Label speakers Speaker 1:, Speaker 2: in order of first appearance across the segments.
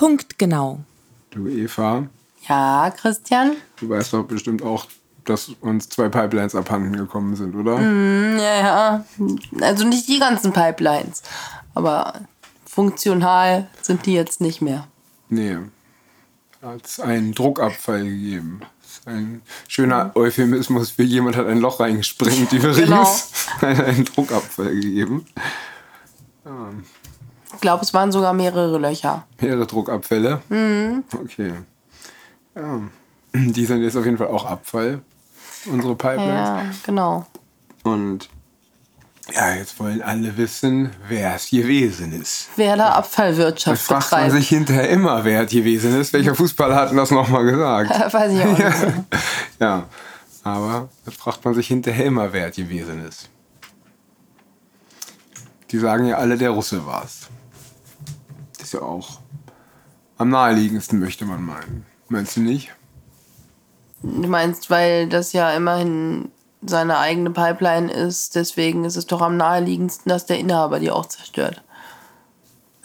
Speaker 1: Punktgenau.
Speaker 2: Du Eva,
Speaker 3: Ja, Christian?
Speaker 2: du weißt doch bestimmt auch, dass uns zwei Pipelines abhanden gekommen sind, oder?
Speaker 3: Ja, ja. Also nicht die ganzen Pipelines. Aber funktional sind die jetzt nicht mehr.
Speaker 2: Nee. Hat es einen Druckabfall gegeben. Das ist ein schöner Euphemismus für jemand hat ein Loch reingesprengt übrigens.
Speaker 3: Genau.
Speaker 2: Hat einen Druckabfall gegeben.
Speaker 3: Ich glaube, es waren sogar mehrere Löcher.
Speaker 2: Mehrere Druckabfälle. Okay. Ja. Die sind jetzt auf jeden Fall auch Abfall. Unsere Pipelines.
Speaker 3: Ja, genau.
Speaker 2: Und ja, jetzt wollen alle wissen, wer es gewesen ist.
Speaker 3: Wer da
Speaker 2: Das
Speaker 3: Abfallwirtschaft
Speaker 2: fragt man
Speaker 3: betreibt.
Speaker 2: sich hinterher immer, wer es gewesen ist. Welcher Fußballer hat denn das nochmal gesagt?
Speaker 3: Weiß ich auch nicht.
Speaker 2: Ja, aber das fragt man sich hinterher immer, wer es gewesen ist. Die sagen ja alle, der Russe war es. Ist ja auch am naheliegendsten, möchte man meinen. Meinst du nicht?
Speaker 3: Du meinst, weil das ja immerhin seine eigene Pipeline ist, deswegen ist es doch am naheliegendsten, dass der Inhaber die auch zerstört.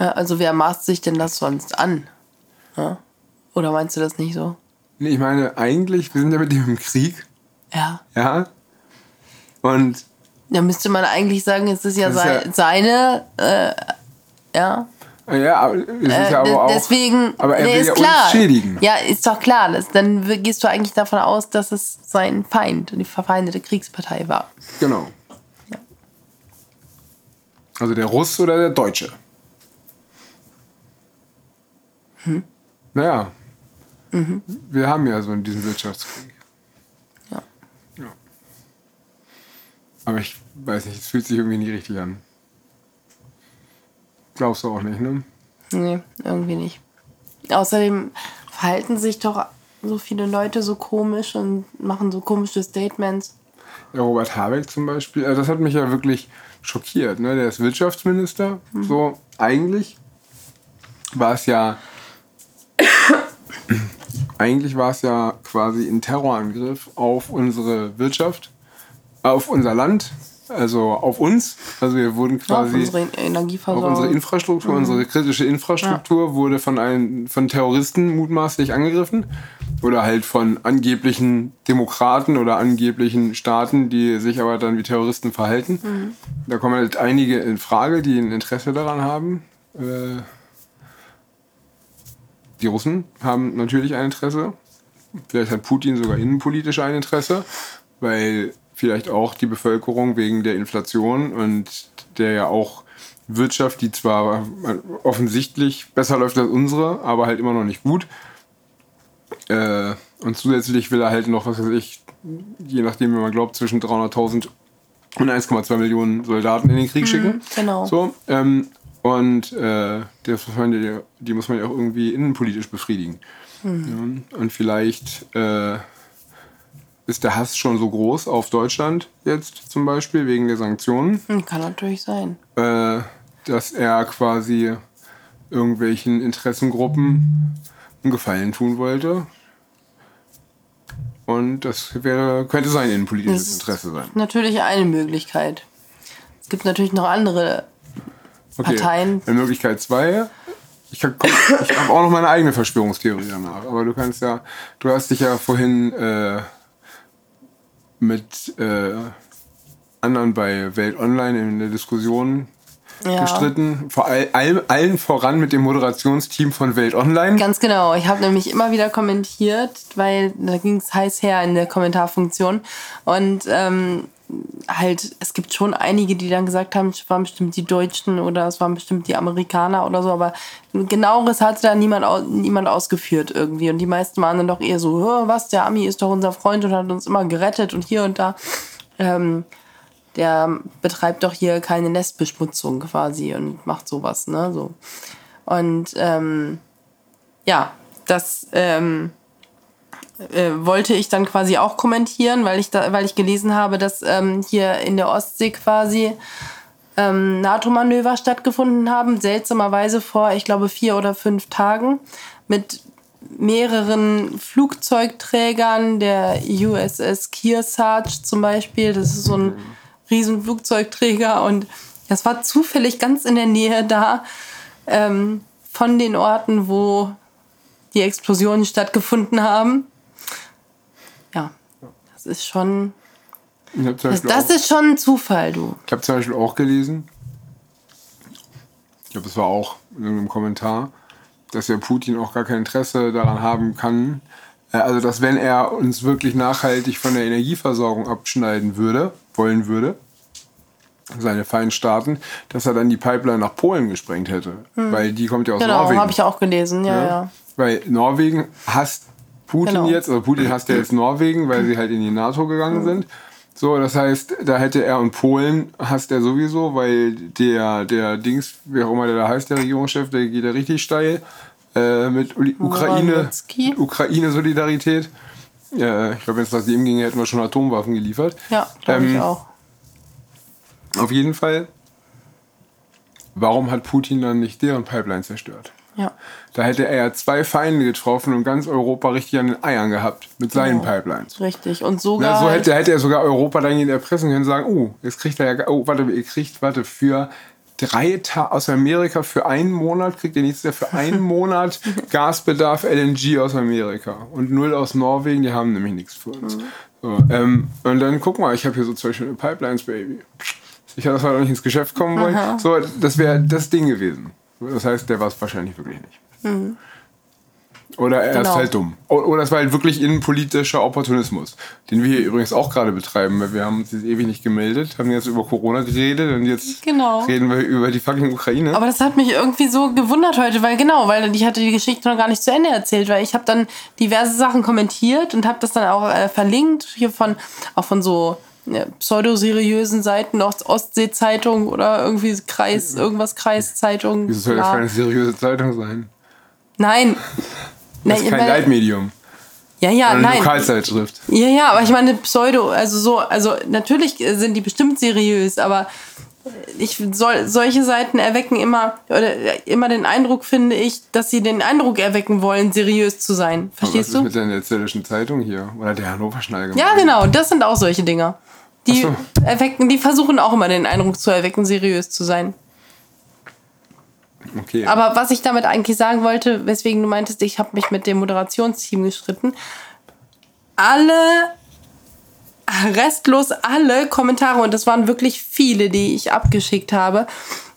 Speaker 3: Ja, also wer maßt sich denn das sonst an? Ja? Oder meinst du das nicht so?
Speaker 2: Nee, ich meine, eigentlich, wir sind ja mit dem im Krieg,
Speaker 3: Ja.
Speaker 2: ja? Und
Speaker 3: Da müsste man eigentlich sagen, es ist ja, sei,
Speaker 2: ja-
Speaker 3: seine, äh, ja.
Speaker 2: Ja, aber es ist
Speaker 3: Äh,
Speaker 2: ja aber auch.
Speaker 3: deswegen,
Speaker 2: aber er
Speaker 3: nee,
Speaker 2: will
Speaker 3: ist
Speaker 2: ja
Speaker 3: klar.
Speaker 2: uns schädigen.
Speaker 3: Ja, ist doch klar. Das, dann gehst du eigentlich davon aus, dass es sein Feind, die verfeindete Kriegspartei war.
Speaker 2: Genau.
Speaker 3: Ja.
Speaker 2: Also der Russ oder der Deutsche?
Speaker 3: Hm?
Speaker 2: Naja.
Speaker 3: Mhm.
Speaker 2: Wir haben ja so diesen Wirtschaftskrieg.
Speaker 3: Ja.
Speaker 2: Ja. Aber ich weiß nicht, es fühlt sich irgendwie nie richtig an. Glaubst du auch nicht, ne?
Speaker 3: Nee, irgendwie nicht. Außerdem verhalten sich doch so viele Leute so komisch und machen so komische Statements.
Speaker 2: Der Robert Habeck zum Beispiel, also das hat mich ja wirklich schockiert. Ne? Der ist Wirtschaftsminister. So, eigentlich war es ja. eigentlich war es ja quasi ein Terrorangriff auf unsere Wirtschaft, auf unser Land, also auf uns. Also wir wurden
Speaker 3: Auf
Speaker 2: quasi.
Speaker 3: unsere
Speaker 2: Auch
Speaker 3: Energieversorgung.
Speaker 2: unsere Infrastruktur, unsere kritische Infrastruktur wurde von, einen, von Terroristen mutmaßlich angegriffen. Oder halt von angeblichen Demokraten oder angeblichen Staaten, die sich aber dann wie Terroristen verhalten. Da kommen halt einige in Frage, die ein Interesse daran haben. Äh, die Russen haben natürlich ein Interesse. Vielleicht hat Putin sogar innenpolitisch ein Interesse, weil vielleicht auch die Bevölkerung wegen der Inflation und der ja auch Wirtschaft, die zwar offensichtlich besser läuft als unsere, aber halt immer noch nicht gut. Äh, und zusätzlich will er halt noch, was weiß ich, je nachdem, wie man glaubt, zwischen 300.000 und 1,2 Millionen Soldaten in den Krieg schicken.
Speaker 3: genau.
Speaker 2: So, ähm, und äh, das muss man, ja- die muss man ja auch irgendwie innenpolitisch befriedigen. Ja, und vielleicht äh, ist der Hass schon so groß auf Deutschland jetzt zum Beispiel wegen der Sanktionen,
Speaker 3: Hm, Kann natürlich sein.
Speaker 2: äh, dass er quasi irgendwelchen Interessengruppen einen Gefallen tun wollte. Und das wäre, könnte sein innenpolitisches Interesse sein.
Speaker 3: Natürlich eine Möglichkeit. Es gibt natürlich noch andere.
Speaker 2: Okay.
Speaker 3: Parteien.
Speaker 2: Möglichkeit zwei. Ich habe hab auch noch meine eigene Verschwörungstheorie danach. Aber du kannst ja, du hast dich ja vorhin äh, mit äh, anderen bei Welt Online in der Diskussion
Speaker 3: Ja.
Speaker 2: gestritten. Vor all, all, allen voran mit dem Moderationsteam von Welt Online.
Speaker 3: Ganz genau. Ich habe nämlich immer wieder kommentiert, weil da ging es heiß her in der Kommentarfunktion. Und ähm, halt, es gibt schon einige, die dann gesagt haben, es waren bestimmt die Deutschen oder es waren bestimmt die Amerikaner oder so, aber genaueres hat da niemand, niemand ausgeführt irgendwie. Und die meisten waren dann doch eher so, "Hö, was, der Ami ist doch unser Freund und hat uns immer gerettet und hier und da. Ähm, der betreibt doch hier keine Nestbeschmutzung quasi und macht sowas, ne? So. Und ähm, ja, das ähm, äh, wollte ich dann quasi auch kommentieren, weil ich da, weil ich gelesen habe, dass ähm, hier in der Ostsee quasi ähm, NATO-Manöver stattgefunden haben, seltsamerweise vor, ich glaube, vier oder fünf Tagen mit mehreren Flugzeugträgern, der USS Kearsarge zum Beispiel, das ist so ein riesen Flugzeugträger und das war zufällig ganz in der Nähe da ähm, von den Orten, wo die Explosionen stattgefunden haben. Ja, das ist schon. Das, das ist schon ein Zufall, du.
Speaker 2: Ich habe zum Beispiel auch gelesen, ich glaube, das war auch in einem Kommentar, dass ja Putin auch gar kein Interesse daran haben kann, äh, also dass wenn er uns wirklich nachhaltig von der Energieversorgung abschneiden würde, wollen würde, seine feinen Staaten, dass er dann die Pipeline nach Polen gesprengt hätte. Hm. Weil die kommt ja aus
Speaker 3: genau,
Speaker 2: Norwegen.
Speaker 3: Genau, habe ich auch gelesen, ja, ja, ja.
Speaker 2: Weil Norwegen hasst Putin genau. jetzt, also Putin hasst ja jetzt Norwegen, weil sie halt in die NATO gegangen hm. sind. So, das heißt, da hätte er und Polen hasst er sowieso, weil der, der Dings, wer auch immer der da heißt, der Regierungschef, der geht ja richtig steil äh, mit Ukraine, Ukraine-Solidarität. Ja, ich glaube, wenn es nach dem ginge, hätten wir schon Atomwaffen geliefert.
Speaker 3: Ja, glaube ähm, ich auch.
Speaker 2: Auf jeden Fall, warum hat Putin dann nicht deren Pipeline zerstört?
Speaker 3: Ja.
Speaker 2: Da hätte er ja zwei Feinde getroffen und ganz Europa richtig an den Eiern gehabt mit seinen genau. Pipelines.
Speaker 3: Richtig. Und sogar. Na,
Speaker 2: so hätte, hätte er sogar Europa dann erpressen können und sagen, oh, jetzt kriegt er ja, oh, warte, ihr kriegt, warte, für drei Tage aus Amerika für einen Monat, kriegt ihr nichts mehr für einen Monat Gasbedarf LNG aus Amerika und null aus Norwegen, die haben nämlich nichts für uns. Mhm. So, ähm, und dann guck mal, ich habe hier so zwei schöne Pipelines, Baby. Ich hatte noch nicht ins Geschäft kommen wollen. So, das wäre das Ding gewesen. Das heißt, der war es wahrscheinlich wirklich nicht. Mhm. Oder er genau. ist halt dumm. Oder es war halt wirklich innenpolitischer Opportunismus, den wir hier übrigens auch gerade betreiben, weil wir haben uns jetzt ewig nicht gemeldet, haben jetzt über Corona geredet und jetzt genau. reden wir über die fucking Ukraine.
Speaker 3: Aber das hat mich irgendwie so gewundert heute, weil genau, weil ich hatte die Geschichte noch gar nicht zu Ende erzählt, weil ich habe dann diverse Sachen kommentiert und habe das dann auch äh, verlinkt, hier von, auch von so ja, pseudoseriösen Seiten, Ostsee-Zeitung oder irgendwie Kreis, irgendwas Kreiszeitung.
Speaker 2: Wieso soll das keine seriöse Zeitung sein?
Speaker 3: Nein.
Speaker 2: Das ist kein Leitmedium.
Speaker 3: Ja, ja,
Speaker 2: eine
Speaker 3: nein.
Speaker 2: Lokalzeitschrift.
Speaker 3: Ja, ja, aber ich meine Pseudo, also so, also natürlich sind die bestimmt seriös, aber ich soll solche Seiten erwecken immer oder immer den Eindruck finde ich, dass sie den Eindruck erwecken wollen, seriös zu sein. Verstehst
Speaker 2: du?
Speaker 3: Was
Speaker 2: ist mit der Netzellischen Zeitung hier oder der Hannover Schneider?
Speaker 3: Ja, genau, das sind auch solche Dinger. Die so. erwecken, die versuchen auch immer den Eindruck zu erwecken, seriös zu sein.
Speaker 2: Okay.
Speaker 3: Aber was ich damit eigentlich sagen wollte, weswegen du meintest, ich habe mich mit dem Moderationsteam gestritten. Alle, restlos alle Kommentare, und das waren wirklich viele, die ich abgeschickt habe,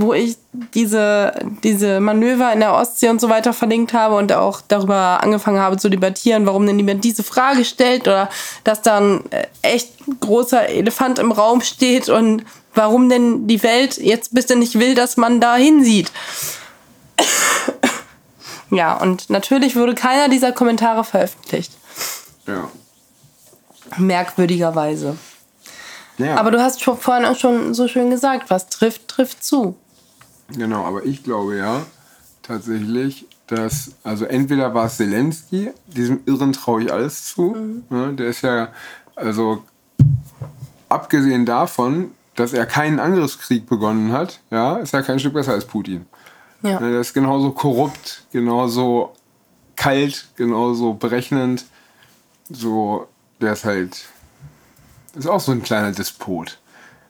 Speaker 3: wo ich diese, diese Manöver in der Ostsee und so weiter verlinkt habe und auch darüber angefangen habe zu debattieren, warum denn niemand diese Frage stellt oder dass da ein äh, echt großer Elefant im Raum steht und warum denn die Welt jetzt bitte nicht will, dass man da hinsieht. ja, und natürlich wurde keiner dieser Kommentare veröffentlicht.
Speaker 2: Ja.
Speaker 3: Merkwürdigerweise. Ja. Aber du hast schon vorhin auch schon so schön gesagt, was trifft, trifft zu.
Speaker 2: Genau, aber ich glaube ja tatsächlich, dass, also entweder war es Zelensky, diesem Irren traue ich alles zu. Mhm. Ne, der ist ja, also abgesehen davon, dass er keinen Angriffskrieg begonnen hat, ja, ist er kein Stück besser als Putin. Ja. Ne, der ist genauso korrupt, genauso kalt, genauso berechnend. So, der ist halt, ist auch so ein kleiner Despot.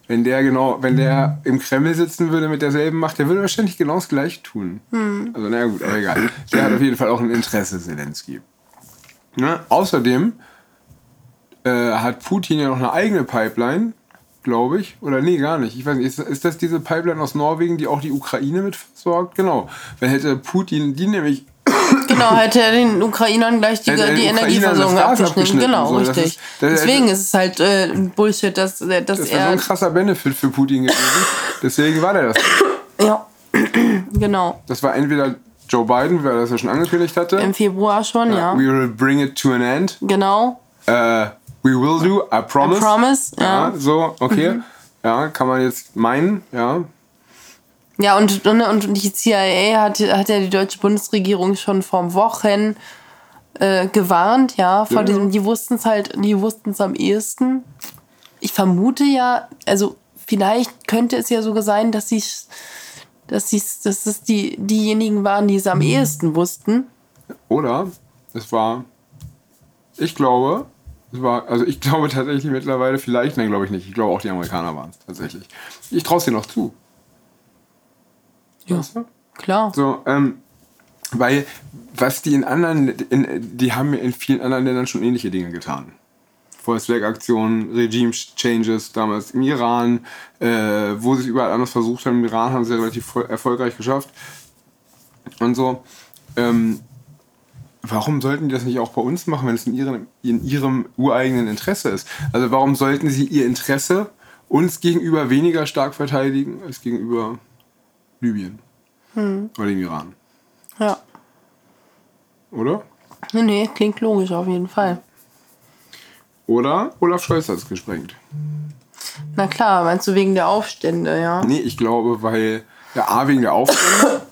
Speaker 2: Wenn der genau, wenn der im Kreml sitzen würde mit derselben Macht, der würde wahrscheinlich genau das gleiche tun. Hm. Also, naja, gut, aber egal. Der hat auf jeden Fall auch ein Interesse, Zelensky. Ne? Außerdem äh, hat Putin ja noch eine eigene Pipeline, glaube ich. Oder nee, gar nicht. Ich weiß nicht, ist, ist das diese Pipeline aus Norwegen, die auch die Ukraine mit versorgt? Genau. Wenn hätte Putin die nämlich
Speaker 3: Genau, hätte er den Ukrainern gleich die, die Energieversorgung abgeschnitten. Genau, so, richtig. Ist, Deswegen ist es halt äh, Bullshit, dass, dass das
Speaker 2: er. Das so ein krasser Benefit für Putin gewesen. Deswegen war der das.
Speaker 3: Ja, genau.
Speaker 2: Das war entweder Joe Biden, weil er das ja schon angekündigt hatte.
Speaker 3: Im Februar schon, ja.
Speaker 2: ja. We will bring it to an end.
Speaker 3: Genau.
Speaker 2: Uh, we will do, I promise.
Speaker 3: I promise, ja.
Speaker 2: ja so, okay. Mhm. Ja, kann man jetzt meinen, ja.
Speaker 3: Ja, und, und die CIA hat, hat ja die deutsche Bundesregierung schon vor Wochen äh, gewarnt, ja, vor ja. diesem, die wussten es halt, die wussten es am ehesten. Ich vermute ja, also vielleicht könnte es ja sogar sein, dass sie dass, dass es die, diejenigen waren, die es am ehesten wussten.
Speaker 2: Oder es war, ich glaube, es war, also ich glaube tatsächlich mittlerweile, vielleicht, nein, glaube ich nicht. Ich glaube auch die Amerikaner waren es tatsächlich. Ich traue es dir noch zu.
Speaker 3: Ja, weißt du? klar.
Speaker 2: So, ähm, Weil was die in anderen, in, die haben in vielen anderen Ländern schon ähnliche Dinge getan. Volkswerkaktionen, Regime-Changes damals im Iran, äh, wo sie es überall anders versucht haben. Im Iran haben sie relativ erfolgreich geschafft. Und so. Ähm, warum sollten die das nicht auch bei uns machen, wenn es in ihrem, in ihrem ureigenen Interesse ist? Also warum sollten sie ihr Interesse uns gegenüber weniger stark verteidigen als gegenüber Libyen hm. oder dem Iran?
Speaker 3: Ja.
Speaker 2: Oder?
Speaker 3: Nee, nee, klingt logisch auf jeden Fall.
Speaker 2: Oder Olaf Scholz hat es gesprengt.
Speaker 3: Na klar, meinst du wegen der Aufstände, ja?
Speaker 2: Nee, ich glaube, weil der A wegen der Aufstände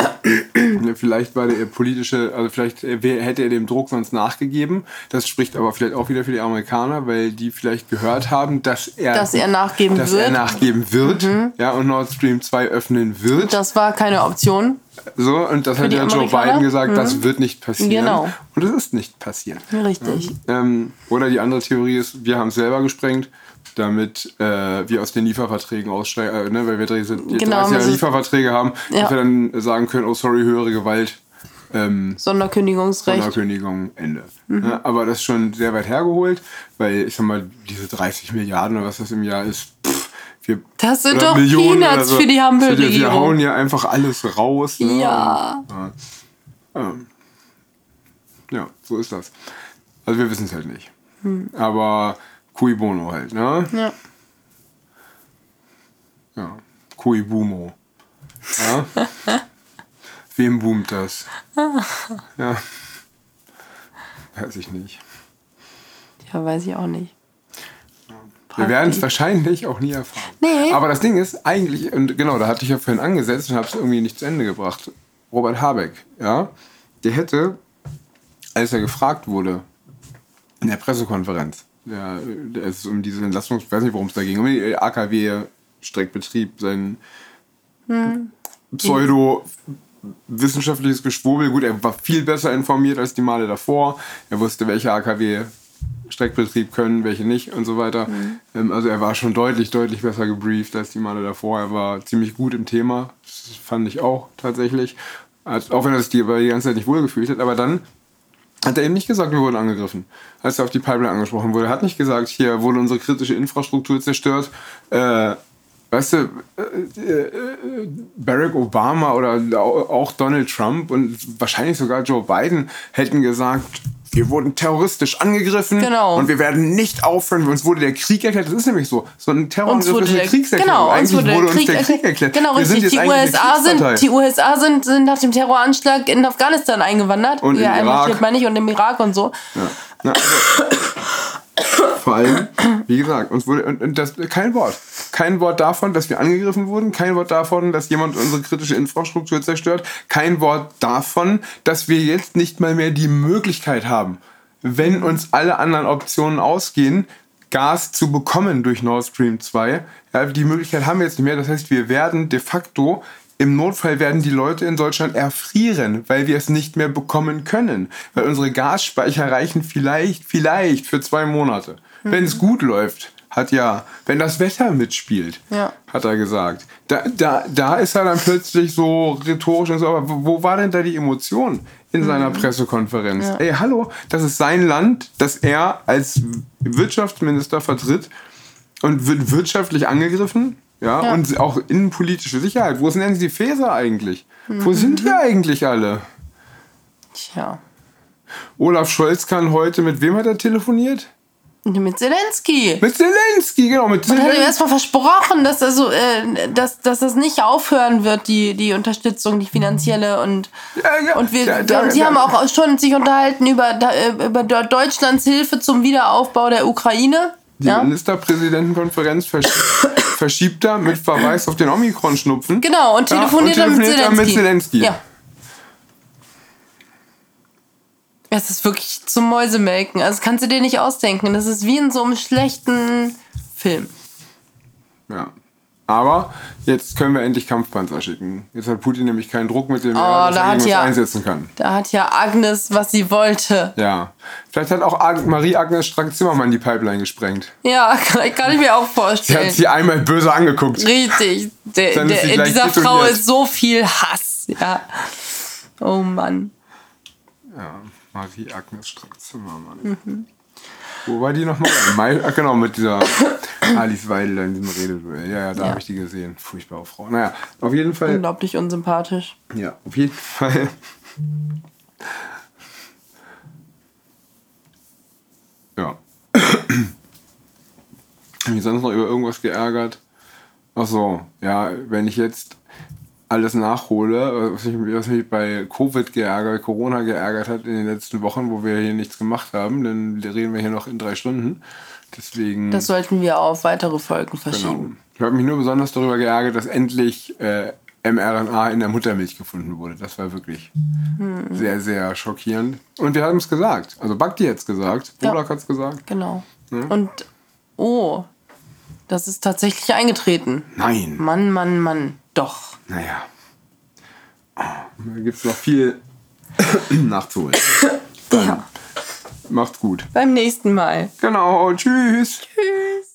Speaker 2: vielleicht war der politische, also vielleicht hätte er dem Druck sonst nachgegeben. Das spricht aber vielleicht auch wieder für die Amerikaner, weil die vielleicht gehört haben, dass er,
Speaker 3: dass er nachgeben
Speaker 2: dass
Speaker 3: wird.
Speaker 2: Er nachgeben wird mhm. ja, und Nord Stream 2 öffnen wird.
Speaker 3: Das war keine Option.
Speaker 2: So, und das hat ja Joe Biden gesagt, mhm. das wird nicht passieren.
Speaker 3: Genau.
Speaker 2: Und es ist nicht passiert.
Speaker 3: Richtig.
Speaker 2: Ähm, oder die andere Theorie ist, wir haben es selber gesprengt damit äh, wir aus den Lieferverträgen aussteigen, äh, ne, weil wir 30, genau, 30 Jahre Lieferverträge haben, ja. dass wir dann sagen können, oh sorry, höhere Gewalt. Ähm,
Speaker 3: Sonderkündigungsrecht.
Speaker 2: Sonderkündigung, Ende. Mhm. Ja, aber das ist schon sehr weit hergeholt, weil ich sag mal, diese 30 Milliarden oder was das im Jahr ist, wir,
Speaker 3: das sind doch Millionen Peanuts so. für die Hampelregierung.
Speaker 2: Wir hauen ja einfach alles raus.
Speaker 3: Ne? Ja.
Speaker 2: ja. Ja, so ist das. Also wir wissen es halt nicht. Hm. Aber Cui Bono halt, ne?
Speaker 3: Ja.
Speaker 2: Ja. Cui Bumo. Ja? Wem boomt das? Ja. Weiß ich nicht.
Speaker 3: Ja, weiß ich auch nicht.
Speaker 2: Wir werden es wahrscheinlich auch nie erfahren.
Speaker 3: Nee.
Speaker 2: Aber das Ding ist, eigentlich, und genau, da hatte ich ja vorhin angesetzt und habe es irgendwie nicht zu Ende gebracht. Robert Habeck, ja, der hätte, als er gefragt wurde in der Pressekonferenz, ja, es ist um diese Entlastung, ich weiß nicht, worum es da ging, um den AKW-Streckbetrieb, sein hm. pseudo-wissenschaftliches Geschwurbel. Gut, er war viel besser informiert als die Male davor. Er wusste, welche AKW Streckbetrieb können, welche nicht und so weiter. Mhm. Also er war schon deutlich, deutlich besser gebrieft als die Male davor. Er war ziemlich gut im Thema. Das fand ich auch tatsächlich. Auch wenn er sich die, die ganze Zeit nicht wohlgefühlt hat. Aber dann hat er eben nicht gesagt, wir wurden angegriffen, als er auf die Pipeline angesprochen wurde. Er hat nicht gesagt, hier wurde unsere kritische Infrastruktur zerstört. Äh, weißt du, äh, äh, Barack Obama oder auch Donald Trump und wahrscheinlich sogar Joe Biden hätten gesagt, wir wurden terroristisch angegriffen
Speaker 3: genau.
Speaker 2: und wir werden nicht aufhören. Uns wurde der Krieg erklärt. Das ist nämlich so. So ein Terrorangriff ist eine Kriegserklärung.
Speaker 3: Genau,
Speaker 2: eigentlich
Speaker 3: wurde,
Speaker 2: wurde
Speaker 3: uns
Speaker 2: der Krieg erklärt.
Speaker 3: Genau, wir richtig. die, USA sind, die USA sind, sind nach dem Terroranschlag in Afghanistan eingewandert.
Speaker 2: Und ja, im Irak.
Speaker 3: meine ich, und im Irak und so.
Speaker 2: Ja. Na, also, vor allem, wie gesagt, uns wurde und, und das kein Wort. Kein Wort davon, dass wir angegriffen wurden, kein Wort davon, dass jemand unsere kritische Infrastruktur zerstört, kein Wort davon, dass wir jetzt nicht mal mehr die Möglichkeit haben, wenn uns alle anderen Optionen ausgehen, Gas zu bekommen durch Nord Stream 2. Ja, die Möglichkeit haben wir jetzt nicht mehr. Das heißt, wir werden de facto im Notfall werden die Leute in Deutschland erfrieren, weil wir es nicht mehr bekommen können. Weil unsere Gasspeicher reichen vielleicht, vielleicht für zwei Monate. Mhm. Wenn es gut läuft, hat ja, wenn das Wetter mitspielt,
Speaker 3: ja.
Speaker 2: hat er gesagt. Da, da, da ist er dann plötzlich so rhetorisch und so, aber wo war denn da die Emotion in mhm. seiner Pressekonferenz? Ja. Ey, hallo, das ist sein Land, das er als Wirtschaftsminister vertritt und wird wirtschaftlich angegriffen ja, ja, und auch innenpolitische Sicherheit. Wo sind denn die Fäser eigentlich? Mhm. Wo sind die eigentlich alle?
Speaker 3: Tja.
Speaker 2: Olaf Scholz kann heute, mit wem hat er telefoniert?
Speaker 3: Mit Zelensky.
Speaker 2: Mit Zelensky, genau. Mit
Speaker 3: Man hat ihm erstmal versprochen, dass, also, äh, dass, dass das nicht aufhören wird, die, die Unterstützung, die finanzielle. Und,
Speaker 2: ja, ja.
Speaker 3: und, wir,
Speaker 2: ja, da,
Speaker 3: und sie haben auch schon sich unterhalten über, da, über Deutschlands Hilfe zum Wiederaufbau der Ukraine.
Speaker 2: Die ja? Ministerpräsidentenkonferenz verschiebt, verschiebt da mit Verweis auf den Omikron-Schnupfen.
Speaker 3: Genau, und telefoniert, ja, und telefoniert dann mit Zelensky. Ja. Es ist wirklich zum Mäusemelken. Also kannst du dir nicht ausdenken. Das ist wie in so einem schlechten Film.
Speaker 2: Ja. Aber jetzt können wir endlich Kampfpanzer schicken. Jetzt hat Putin nämlich keinen Druck, mit dem
Speaker 3: oh,
Speaker 2: er
Speaker 3: da hat ja,
Speaker 2: einsetzen kann.
Speaker 3: Da hat ja Agnes, was sie wollte.
Speaker 2: Ja. Vielleicht hat auch Marie-Agnes Strack-Zimmermann die Pipeline gesprengt.
Speaker 3: Ja, kann ich mir auch vorstellen.
Speaker 2: Sie hat sie einmal böse angeguckt.
Speaker 3: Richtig. Der, der, in dieser Frau ist so viel Hass. Ja. Oh Mann.
Speaker 2: Ja, Marie-Agnes Strack-Zimmermann. Mhm. Wo war die nochmal? Ach genau, mit dieser Alice Weidel in diesem Rededuell. Ja, ja, da ja. habe ich die gesehen. Furchtbare Frau. Naja, auf jeden Fall.
Speaker 3: Unglaublich unsympathisch.
Speaker 2: Ja, auf jeden Fall. ja. mich sonst noch über irgendwas geärgert? Ach so, ja, wenn ich jetzt alles nachhole, was mich, was mich bei Covid geärgert, Corona geärgert hat in den letzten Wochen, wo wir hier nichts gemacht haben, dann reden wir hier noch in drei Stunden. Deswegen.
Speaker 3: Das sollten wir auf weitere Folgen verschieben. Genau.
Speaker 2: Ich habe mich nur besonders darüber geärgert, dass endlich äh, mRNA in der Muttermilch gefunden wurde. Das war wirklich hm. sehr, sehr schockierend. Und wir haben es gesagt. Also Bakti hat es gesagt, Bodak ja. hat es gesagt.
Speaker 3: Genau. Ja? Und oh, das ist tatsächlich eingetreten.
Speaker 2: Nein.
Speaker 3: Mann, Mann, Mann. Doch.
Speaker 2: Naja. Da gibt es noch viel nachzuholen. ja. Macht's gut.
Speaker 3: Beim nächsten Mal.
Speaker 2: Genau. Tschüss.
Speaker 3: Tschüss.